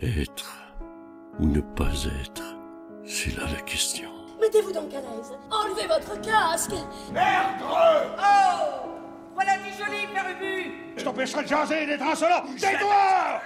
Être ou ne pas être, c'est là la question. Mettez-vous donc à l'aise. Enlevez votre casque. Merde Oh Voilà du joli, Père Ubu Je t'empêcherai de jaser et d'être insolent Tais-toi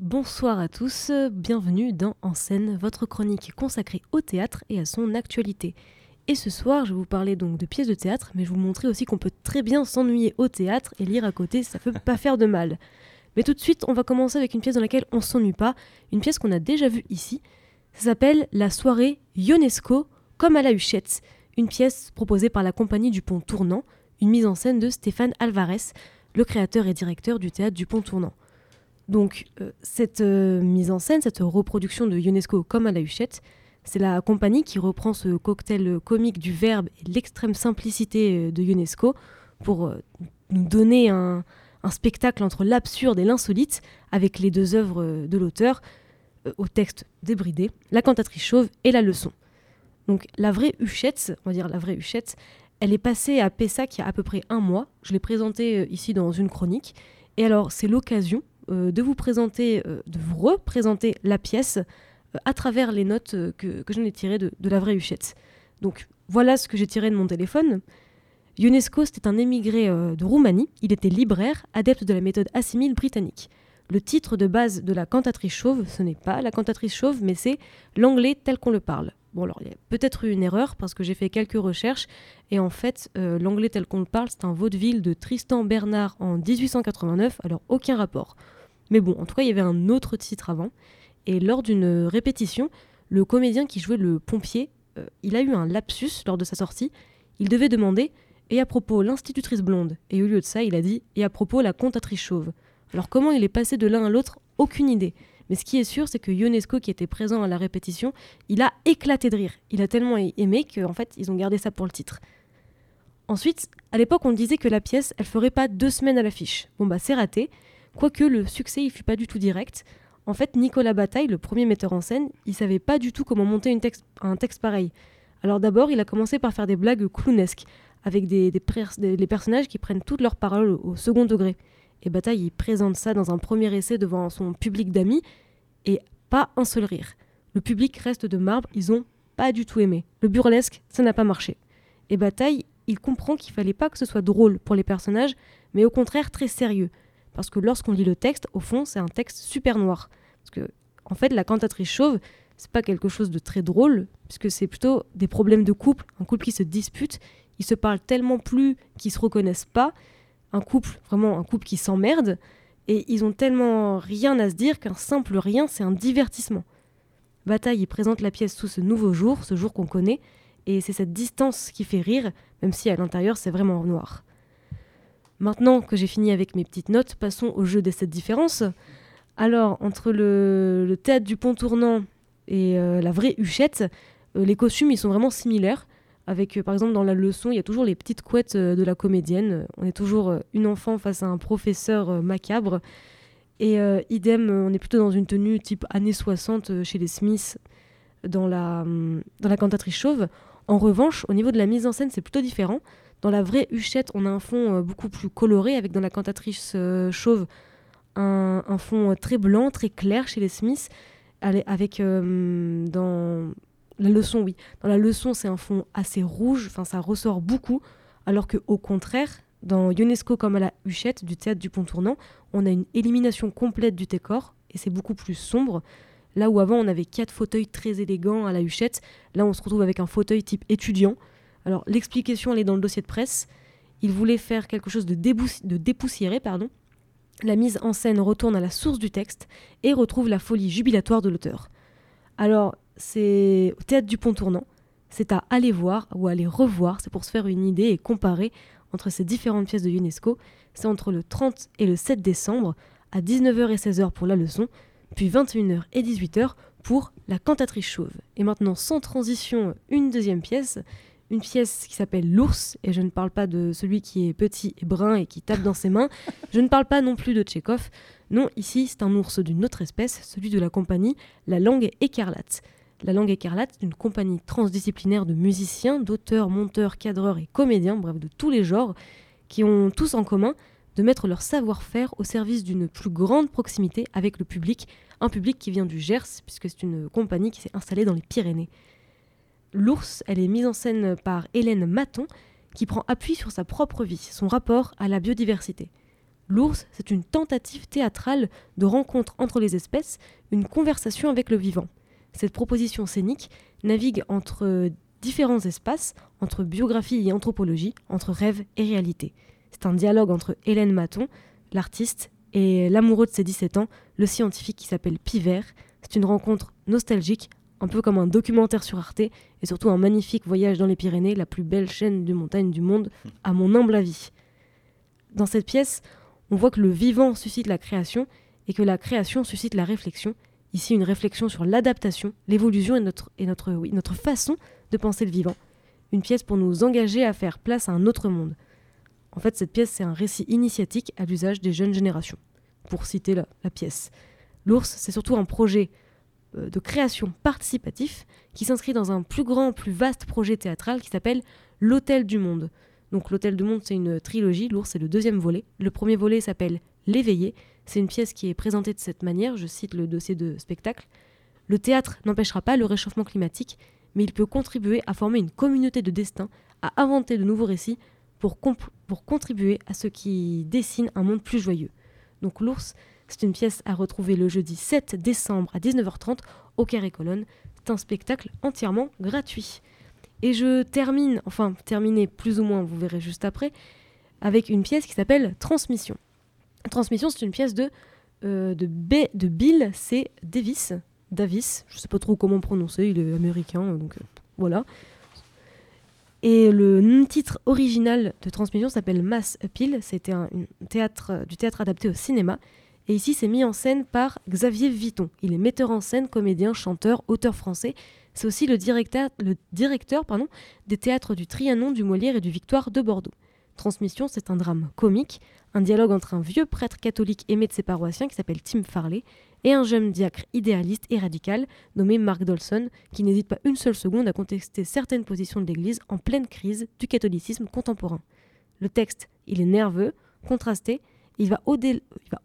Bonsoir à tous, bienvenue dans En scène, votre chronique consacrée au théâtre et à son actualité. Et ce soir, je vais vous parler donc de pièces de théâtre, mais je vais vous montrer aussi qu'on peut très bien s'ennuyer au théâtre et lire à côté, ça peut pas faire de mal. Mais tout de suite, on va commencer avec une pièce dans laquelle on s'ennuie pas, une pièce qu'on a déjà vue ici. Ça s'appelle La soirée Ionesco comme à la Huchette, une pièce proposée par la compagnie du Pont Tournant, une mise en scène de Stéphane Alvarez, le créateur et directeur du théâtre du Pont Tournant. Donc, euh, cette euh, mise en scène, cette reproduction de Ionesco comme à la Huchette, c'est la compagnie qui reprend ce cocktail comique du verbe et l'extrême simplicité euh, de Ionesco pour nous donner un, un spectacle entre l'absurde et l'insolite, avec les deux œuvres de l'auteur, euh, au texte débridé, La cantatrice chauve et La leçon. Donc la vraie Huchette, on va dire la vraie Huchette, elle est passée à Pessac il y a à peu près un mois. Je l'ai présentée euh, ici dans une chronique. Et alors c'est l'occasion euh, de vous présenter, de vous représenter la pièce à travers les notes que, que j'en ai tirées de, de la vraie Huchette. Donc voilà ce que j'ai tiré de mon téléphone. Ionesco, c'était un émigré euh, de Roumanie. Il était libraire, adepte de la méthode assimile britannique. Le titre de base de la cantatrice chauve, ce n'est pas la cantatrice chauve, mais c'est l'anglais tel qu'on le parle. Bon, alors il y a peut-être eu une erreur parce que j'ai fait quelques recherches et en fait, euh, l'anglais tel qu'on le parle, c'est un vaudeville de Tristan Bernard en 1889, alors aucun rapport. Mais bon, en tout cas, il y avait un autre titre avant. Et lors d'une répétition, le comédien qui jouait le pompier, euh, il a eu un lapsus lors de sa sortie. Il devait demander et à propos l'institutrice blonde. Et au lieu de ça, il a dit et à propos la contatrice chauve. Alors comment il est passé de l'un à l'autre? Aucune idée. Mais ce qui est sûr, c'est que Ionesco, qui était présent à la répétition, il a éclaté de rire. Il a tellement aimé qu'en fait, ils ont gardé ça pour le titre. Ensuite, à l'époque, on disait que la pièce, elle ferait pas deux semaines à l'affiche. Bon bah c'est raté. Quoique le succès, il fut pas du tout direct. En fait, Nicolas Bataille, le premier metteur en scène, il savait pas du tout comment monter un texte pareil. Alors d'abord, il a commencé par faire des blagues clownesques avec des, des, personnages qui prennent toutes leurs paroles au, second degré. Et Bataille, il présente ça dans un premier essai devant son public d'amis, et pas un seul rire. Le public reste de marbre, ils ont pas du tout aimé. Le burlesque, ça n'a pas marché. Et Bataille, il comprend qu'il fallait pas que ce soit drôle pour les personnages, mais au contraire très sérieux. Parce que lorsqu'on lit le texte, au fond, c'est un texte super noir. Parce que, en fait, la cantatrice chauve, c'est pas quelque chose de très drôle, puisque c'est plutôt des problèmes de couple, un couple qui se dispute, ils se parlent tellement plus qu'ils se reconnaissent pas. Un couple, vraiment un couple qui s'emmerde, et ils ont tellement rien à se dire qu'un simple rien, c'est un divertissement. Bataille, il présente la pièce sous ce nouveau jour, ce jour qu'on connaît, et c'est cette distance qui fait rire, même si à l'intérieur c'est vraiment noir. Maintenant que j'ai fini avec mes petites notes, passons au jeu des sept différences. Alors, entre le, théâtre du pont tournant et euh, la vraie huchette, euh, les costumes ils sont vraiment similaires. Avec, euh, par exemple, dans la leçon, il y a toujours les petites couettes euh, de la comédienne. On est toujours euh, une enfant face à un professeur macabre. Et idem, on est plutôt dans une tenue type années 60 chez les Smiths, dans la, hum, dans la cantatrice chauve. En revanche, au niveau de la mise en scène, c'est plutôt différent. Dans la vraie huchette, on a un fond beaucoup plus coloré, avec dans la cantatrice chauve un, un, fond très blanc, très clair chez les Smiths, avec dans la leçon, oui. Dans la leçon, c'est un fond assez rouge, enfin ça ressort beaucoup, alors que au contraire, dans UNESCO comme à la Huchette du théâtre du Pont Tournant, on a une élimination complète du décor et c'est beaucoup plus sombre. Là où avant on avait quatre fauteuils très élégants à la Huchette, là on se retrouve avec un fauteuil type étudiant. Alors l'explication elle est dans le dossier de presse. Il voulait faire quelque chose de, de dépoussiéré, pardon. La mise en scène retourne à la source du texte et retrouve la folie jubilatoire de l'auteur. Alors c'est au théâtre du Pont Tournant. C'est à aller voir ou aller revoir, c'est pour se faire une idée et comparer entre ces différentes pièces de UNESCO. C'est entre le 30 et le 7 décembre, à 19h et 16h pour la leçon, puis 21h et 18h pour la cantatrice chauve. Et maintenant, sans transition, une deuxième pièce, une pièce qui s'appelle L'ours, et je ne parle pas de celui qui est petit et brun et qui tape dans ses mains, je ne parle pas non plus de Tchekhov, non, ici c'est un ours d'une autre espèce, celui de la compagnie La Langue écarlate. La Langue écarlate est une compagnie transdisciplinaire de musiciens, d'auteurs, monteurs, cadreurs et comédiens, bref, de tous les genres, qui ont tous en commun de mettre leur savoir-faire au service d'une plus grande proximité avec le public, un public qui vient du Gers, puisque c'est une compagnie qui s'est installée dans les Pyrénées. L'ours, elle est mise en scène par Hélène Maton, qui prend appui sur sa propre vie, son rapport à la biodiversité. L'ours, c'est une tentative théâtrale de rencontre entre les espèces, une conversation avec le vivant. Cette proposition scénique navigue entre différents espaces, entre biographie et anthropologie, entre rêve et réalité. C'est un dialogue entre Hélène Maton, l'artiste, et l'amoureux de ses 17 ans, le scientifique qui s'appelle Pivert. C'est une rencontre nostalgique, un peu comme un documentaire sur Arte, et surtout un magnifique voyage dans les Pyrénées, la plus belle chaîne de montagne du monde, à mon humble avis. Dans cette pièce, on voit que le vivant suscite la création et que la création suscite la réflexion. Ici, une réflexion sur l'adaptation, l'évolution et, notre, façon de penser le vivant. Une pièce pour nous engager à faire place à un autre monde. En fait, cette pièce, c'est un récit initiatique à l'usage des jeunes générations, pour citer la, la pièce. L'ours, c'est surtout un projet euh, de création participatif qui s'inscrit dans un plus grand, plus vaste projet théâtral qui s'appelle L'Hôtel du Monde. Donc l'Hôtel du Monde, c'est une trilogie, l'ours, c'est le deuxième volet. Le premier volet s'appelle L'éveillé. C'est une pièce qui est présentée de cette manière, je cite le dossier de spectacle. Le théâtre n'empêchera pas le réchauffement climatique, mais il peut contribuer à former une communauté de destin, à inventer de nouveaux récits pour, contribuer à ce qui dessine un monde plus joyeux. Donc l'ours, c'est une pièce à retrouver le jeudi 7 décembre à 19h30 au Carré Colonne. C'est un spectacle entièrement gratuit. Et je termine, enfin terminer plus ou moins, vous verrez juste après, avec une pièce qui s'appelle Transmission. Transmission, c'est une pièce de, euh, de, Bill C. Davis. Davis, je sais pas trop comment prononcer, il est américain, donc euh, voilà. Et le titre original de Transmission s'appelle Mass Appeal. C'était un, théâtre, du théâtre adapté au cinéma. Et ici, c'est mis en scène par Xavier Viton. Il est metteur en scène, comédien, chanteur, auteur français. C'est aussi le directeur, le directeur pardon, des théâtres du Trianon, du Molière et du Victoire de Bordeaux. Transmission, c'est un drame comique, un dialogue entre un vieux prêtre catholique aimé de ses paroissiens qui s'appelle Tim Farley et un jeune diacre idéaliste et radical nommé Mark Dolson qui n'hésite pas une seule seconde à contester certaines positions de l'Église en pleine crise du catholicisme contemporain. Le texte, il est nerveux, contrasté, il va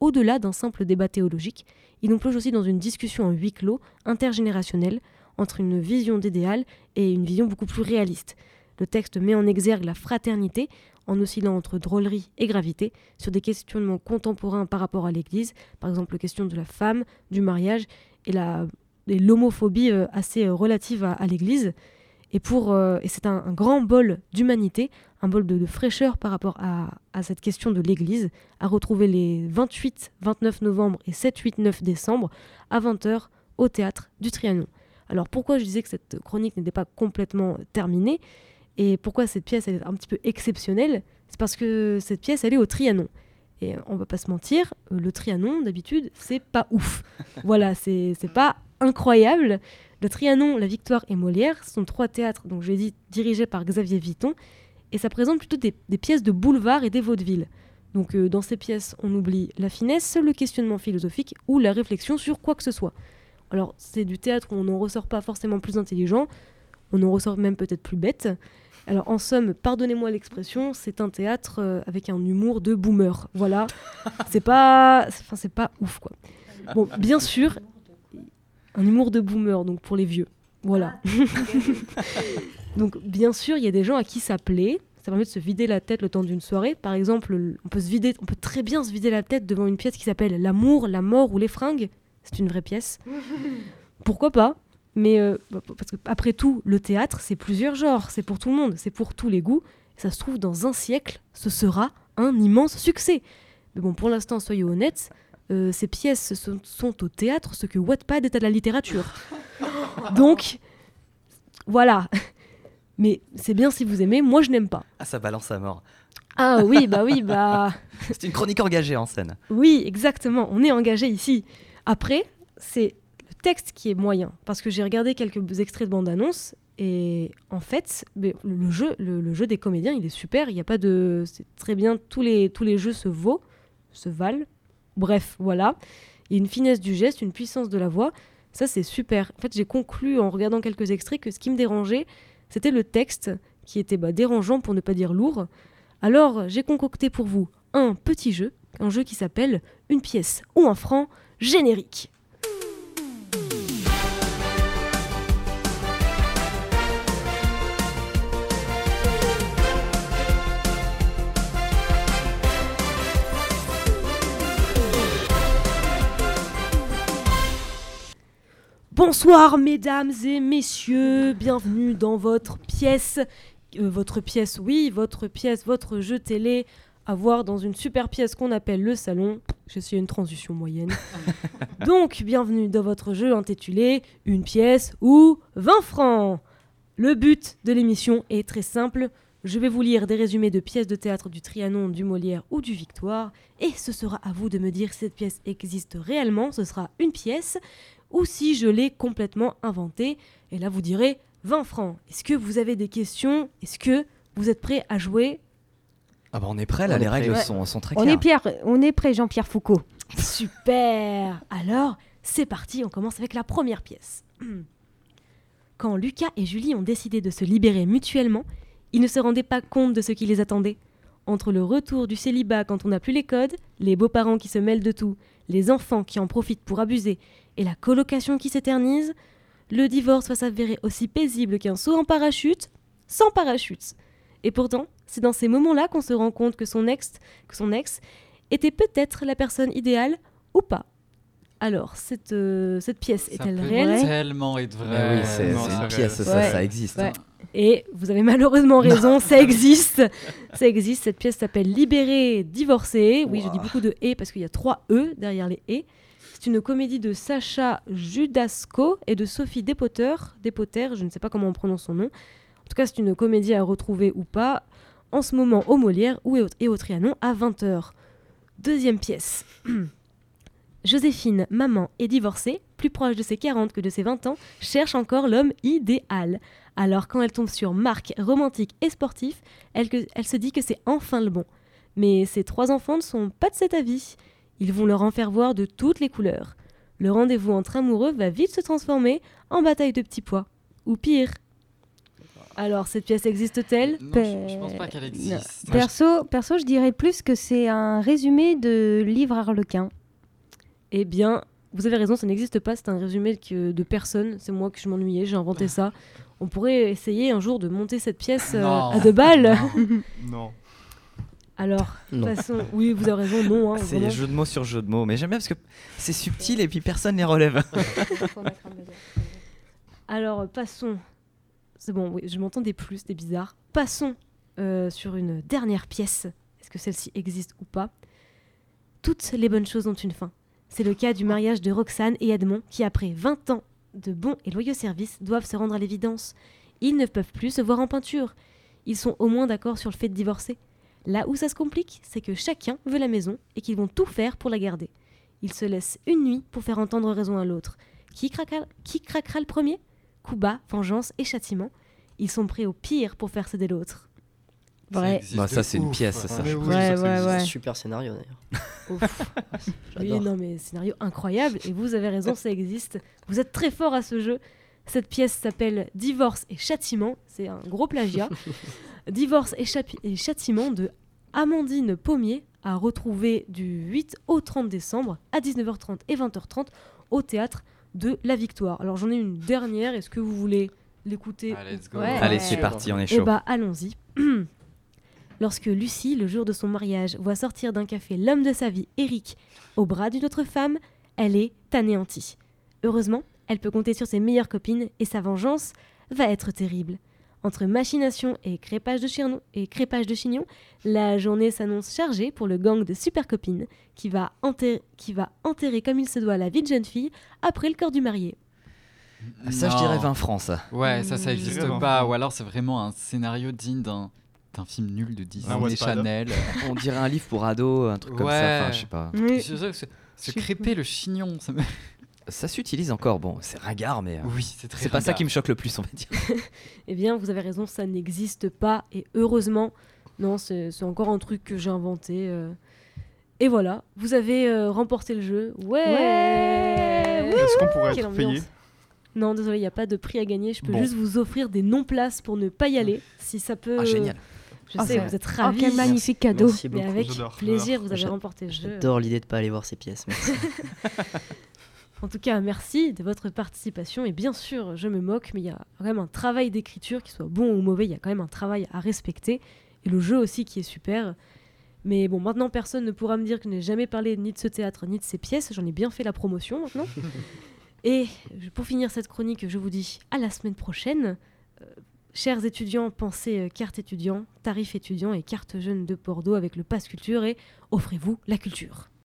au-delà d'un simple débat théologique, il nous plonge aussi dans une discussion en huis clos, intergénérationnelle, entre une vision d'idéal et une vision beaucoup plus réaliste. Le texte met en exergue la fraternité en oscillant entre drôlerie et gravité sur des questionnements contemporains par rapport à l'Église, par exemple la question de la femme, du mariage et l'homophobie euh, assez euh, relative à, l'Église. Et, euh, et c'est un, grand bol d'humanité, un bol de, fraîcheur par rapport à, à cette question de l'Église, à retrouver les 28, 29 novembre et 7, 8, 9 décembre à 20h au théâtre du Trianon. Alors pourquoi je disais que cette chronique n'était pas complètement terminée? Et pourquoi cette pièce est un petit peu exceptionnelle C'est parce que cette pièce, elle est au Trianon. Et on va pas se mentir, le Trianon, d'habitude, c'est pas ouf. voilà, c'est pas incroyable. Le Trianon, La Victoire et Molière sont trois théâtres, donc je l'ai dit, dirigés par Xavier Viton, et ça présente plutôt des, pièces de boulevard et des vaudevilles. Donc euh, dans ces pièces, on oublie la finesse, le questionnement philosophique ou la réflexion sur quoi que ce soit. Alors c'est du théâtre où on n'en ressort pas forcément plus intelligent, on en ressort même peut-être plus bête, alors en somme, pardonnez-moi l'expression, c'est un théâtre euh, avec un humour de boomer. Voilà, c'est pas, enfin c'est pas ouf quoi. Bon, bien sûr, un humour de boomer, donc pour les vieux. Voilà. Ah, donc bien sûr, il y a des gens à qui ça plaît. Ça permet de se vider la tête le temps d'une soirée. Par exemple, on peut se vider, on peut très bien se vider la tête devant une pièce qui s'appelle L'amour, la mort ou les fringues. C'est une vraie pièce. Pourquoi pas? Mais euh, bah, parce que après tout, le théâtre, c'est plusieurs genres, c'est pour tout le monde, c'est pour tous les goûts. Ça se trouve, dans un siècle, ce sera un immense succès. Mais bon, pour l'instant, soyez honnêtes, euh, ces pièces sont, au théâtre ce que Wattpad est à la littérature. Donc, voilà. Mais c'est bien si vous aimez, moi je n'aime pas. Ah, ça balance à mort. Ah oui, bah oui, bah. c'est une chronique engagée en scène. Oui, exactement, on est engagé ici. Après, c'est texte qui est moyen, parce que j'ai regardé quelques extraits de bande-annonce, et en fait, le jeu, le, jeu des comédiens, il est super, il n'y a pas de... C'est très bien, tous les, tous les jeux se vaut, se valent, bref, voilà. Il y a une finesse du geste, une puissance de la voix, ça c'est super. En fait, j'ai conclu en regardant quelques extraits que ce qui me dérangeait, c'était le texte, qui était bah, dérangeant pour ne pas dire lourd. Alors, j'ai concocté pour vous un petit jeu, un jeu qui s'appelle Une pièce ou un franc générique. Bonsoir mesdames et messieurs, bienvenue dans votre pièce. Euh, votre pièce, oui, votre pièce, votre jeu télé à voir dans une super pièce qu'on appelle le salon. J'ai essayé une transition moyenne. Donc, bienvenue dans votre jeu intitulé Une pièce ou 20 francs. Le but de l'émission est très simple. Je vais vous lire des résumés de pièces de théâtre du Trianon, du Molière ou du Victoire, et ce sera à vous de me dire si cette pièce existe réellement, ce sera une pièce, ou si je l'ai complètement inventée. Et là, vous direz 20 francs. Est-ce que vous avez des questions? Est-ce que vous êtes prêts à jouer? Ah bah on est prêt là, On les règles prêt. sont, sont très On claires. est, Pierre, on est prêt, Jean-Pierre Foucault. Super Alors, c'est parti, on commence avec la première pièce. Quand Lucas et Julie ont décidé de se libérer mutuellement, ils ne se rendaient pas compte de ce qui les attendait. Entre le retour du célibat quand on n'a plus les codes, les beaux-parents qui se mêlent de tout, les enfants qui en profitent pour abuser, et la colocation qui s'éternise, le divorce va s'avérer aussi paisible qu'un saut en parachute, sans parachute. Et pourtant, c'est dans ces moments-là qu'on se rend compte que son ex, que son ex était peut-être la personne idéale ou pas. Alors, cette, euh, cette pièce Ça est-elle peut réelle tellement être vrai. Oui, c'est une pièce, ça, Ouais. ça existe. Ouais. hein. Et vous avez malheureusement raison, ça existe. Ça existe. Cette pièce s'appelle Libéré, divorcé. Oui, je dis beaucoup de et parce qu'il y a trois e derrière les et. C'est une comédie de Sacha Judasco et de Sophie Despoter. Despoter, je ne sais pas comment on prononce son nom. En tout cas, c'est une comédie à retrouver ou pas en ce moment au Molière ou et au, et au Trianon à 20h. Deuxième pièce. Joséphine, maman et divorcée, plus proche de ses 40 que de ses 20 ans, cherche encore l'homme idéal. Alors quand elle tombe sur Marc, romantique et sportif, elle, que- elle se dit que c'est enfin le bon. Mais ses trois enfants ne sont pas de cet avis. Ils vont leur en faire voir de toutes les couleurs. Le rendez-vous entre amoureux va vite se transformer en bataille de petits pois. Ou pire. Alors, cette pièce existe-t-elle? Je, je pense pas qu'elle existe. Perso, perso, je dirais plus que c'est un résumé de livre Harlequin. Eh bien, vous avez raison, ça n'existe pas, c'est un résumé que- de personne. C'est moi que je m'ennuyais, j'ai inventé ça. On pourrait essayer un jour de monter cette pièce euh, à deux balles. Non. Alors, de toute façon, oui, vous avez raison, non. hein, C'est jeu de mots sur jeu de mots, mais j'aime bien parce que c'est subtil et puis personne les relève. Alors, passons. C'est bon, oui, je m'entendais plus, c'était bizarre. Passons euh, sur une dernière pièce. Est-ce que celle-ci existe ou pas? Toutes les bonnes choses ont une fin. C'est le cas du mariage de Roxane et Edmond qui, après 20 ans de bons et loyaux services, doivent se rendre à l'évidence. Ils ne peuvent plus se voir en peinture. Ils sont au moins d'accord sur le fait de divorcer. Là où ça se complique, c'est que chacun veut la maison et qu'ils vont tout faire pour la garder. Ils se laissent une nuit pour faire entendre raison à l'autre. Qui craquera, le premier? Coup bas, vengeance et châtiment. Ils sont prêts au pire pour faire céder l'autre. Vrai. Bah, ça, c'est une pièce, ça. Ouais, ouais, existe. ouais. Super scénario d'ailleurs. Ouf. oui, non, mais scénario incroyable. Et vous avez raison, ça existe. Vous êtes très fort à ce jeu. Cette pièce s'appelle Divorce et Châtiment. C'est un gros plagiat. Divorce et, et Châtiment de Amandine Pommier à retrouver du 8 au 30 décembre à 19h30 et 20h30 au théâtre de La Victoire. Alors j'en ai une dernière. Est-ce que vous voulez l'écouter Ah. Ouais. Allez, Ouais. c'est parti, on est eh chaud. bah, allons-y. Lorsque Lucie, le jour de son mariage, voit sortir d'un café l'homme de sa vie, Eric, au bras d'une autre femme, elle est anéantie. Heureusement, elle peut compter sur ses meilleures copines et sa vengeance va être terrible. Entre machination et crépage de, chirnon- et crépage de chignon, la journée s'annonce chargée pour le gang de super copines qui va, enterrer, qui va enterrer comme il se doit la vie de jeune fille après le corps du marié. Ça, je dirais 20 francs, ça. Ouais, ça, ça Mm. existe Vraiment. pas. Ou alors, c'est vraiment un scénario digne d'un d'un film nul de Disney Wattpad. Chanel. On dirait un livre pour ados, un truc comme ça. Ouais. Enfin, je sais pas. Suis crêper le chignon, ça me- Ça s'utilise encore. Bon, c'est ringard, mais euh, Oui, c'est très c'est pas ça qui me choque le plus, on va dire. Eh bien, vous avez raison, ça n'existe pas. Et heureusement, non, c'est c'est encore un truc que j'ai inventé. euh. Et voilà, vous avez euh, remporté le jeu. Ouais, Ouais Est-ce qu'on pourrait être payé? Non, désolé, il n'y a pas de prix à gagner. Je peux Bon. juste vous offrir des non-places pour ne pas y aller. Si ça peut. Ah, génial. Je Oh, sais, vous êtes Oh, ravis. quel magnifique cadeau. Merci Mais beaucoup. avec plaisir, vous avez remporté le jeu. J'adore l'idée de pas aller voir ces pièces. merci. En tout cas, merci de votre participation. Et bien sûr, je me moque, mais il y a quand même un travail d'écriture, qu'il soit bon ou mauvais, il y a quand même un travail à respecter. Et le jeu aussi qui est super. Mais bon, maintenant, personne ne pourra me dire que je n'ai jamais parlé ni de ce théâtre, ni de ces pièces. J'en ai bien fait la promotion maintenant. et pour finir cette chronique, je vous dis à la semaine prochaine. Chers étudiants, pensez euh, carte étudiant, tarif étudiant et carte jeune de Bordeaux avec le Pass Culture et offrez-vous la culture.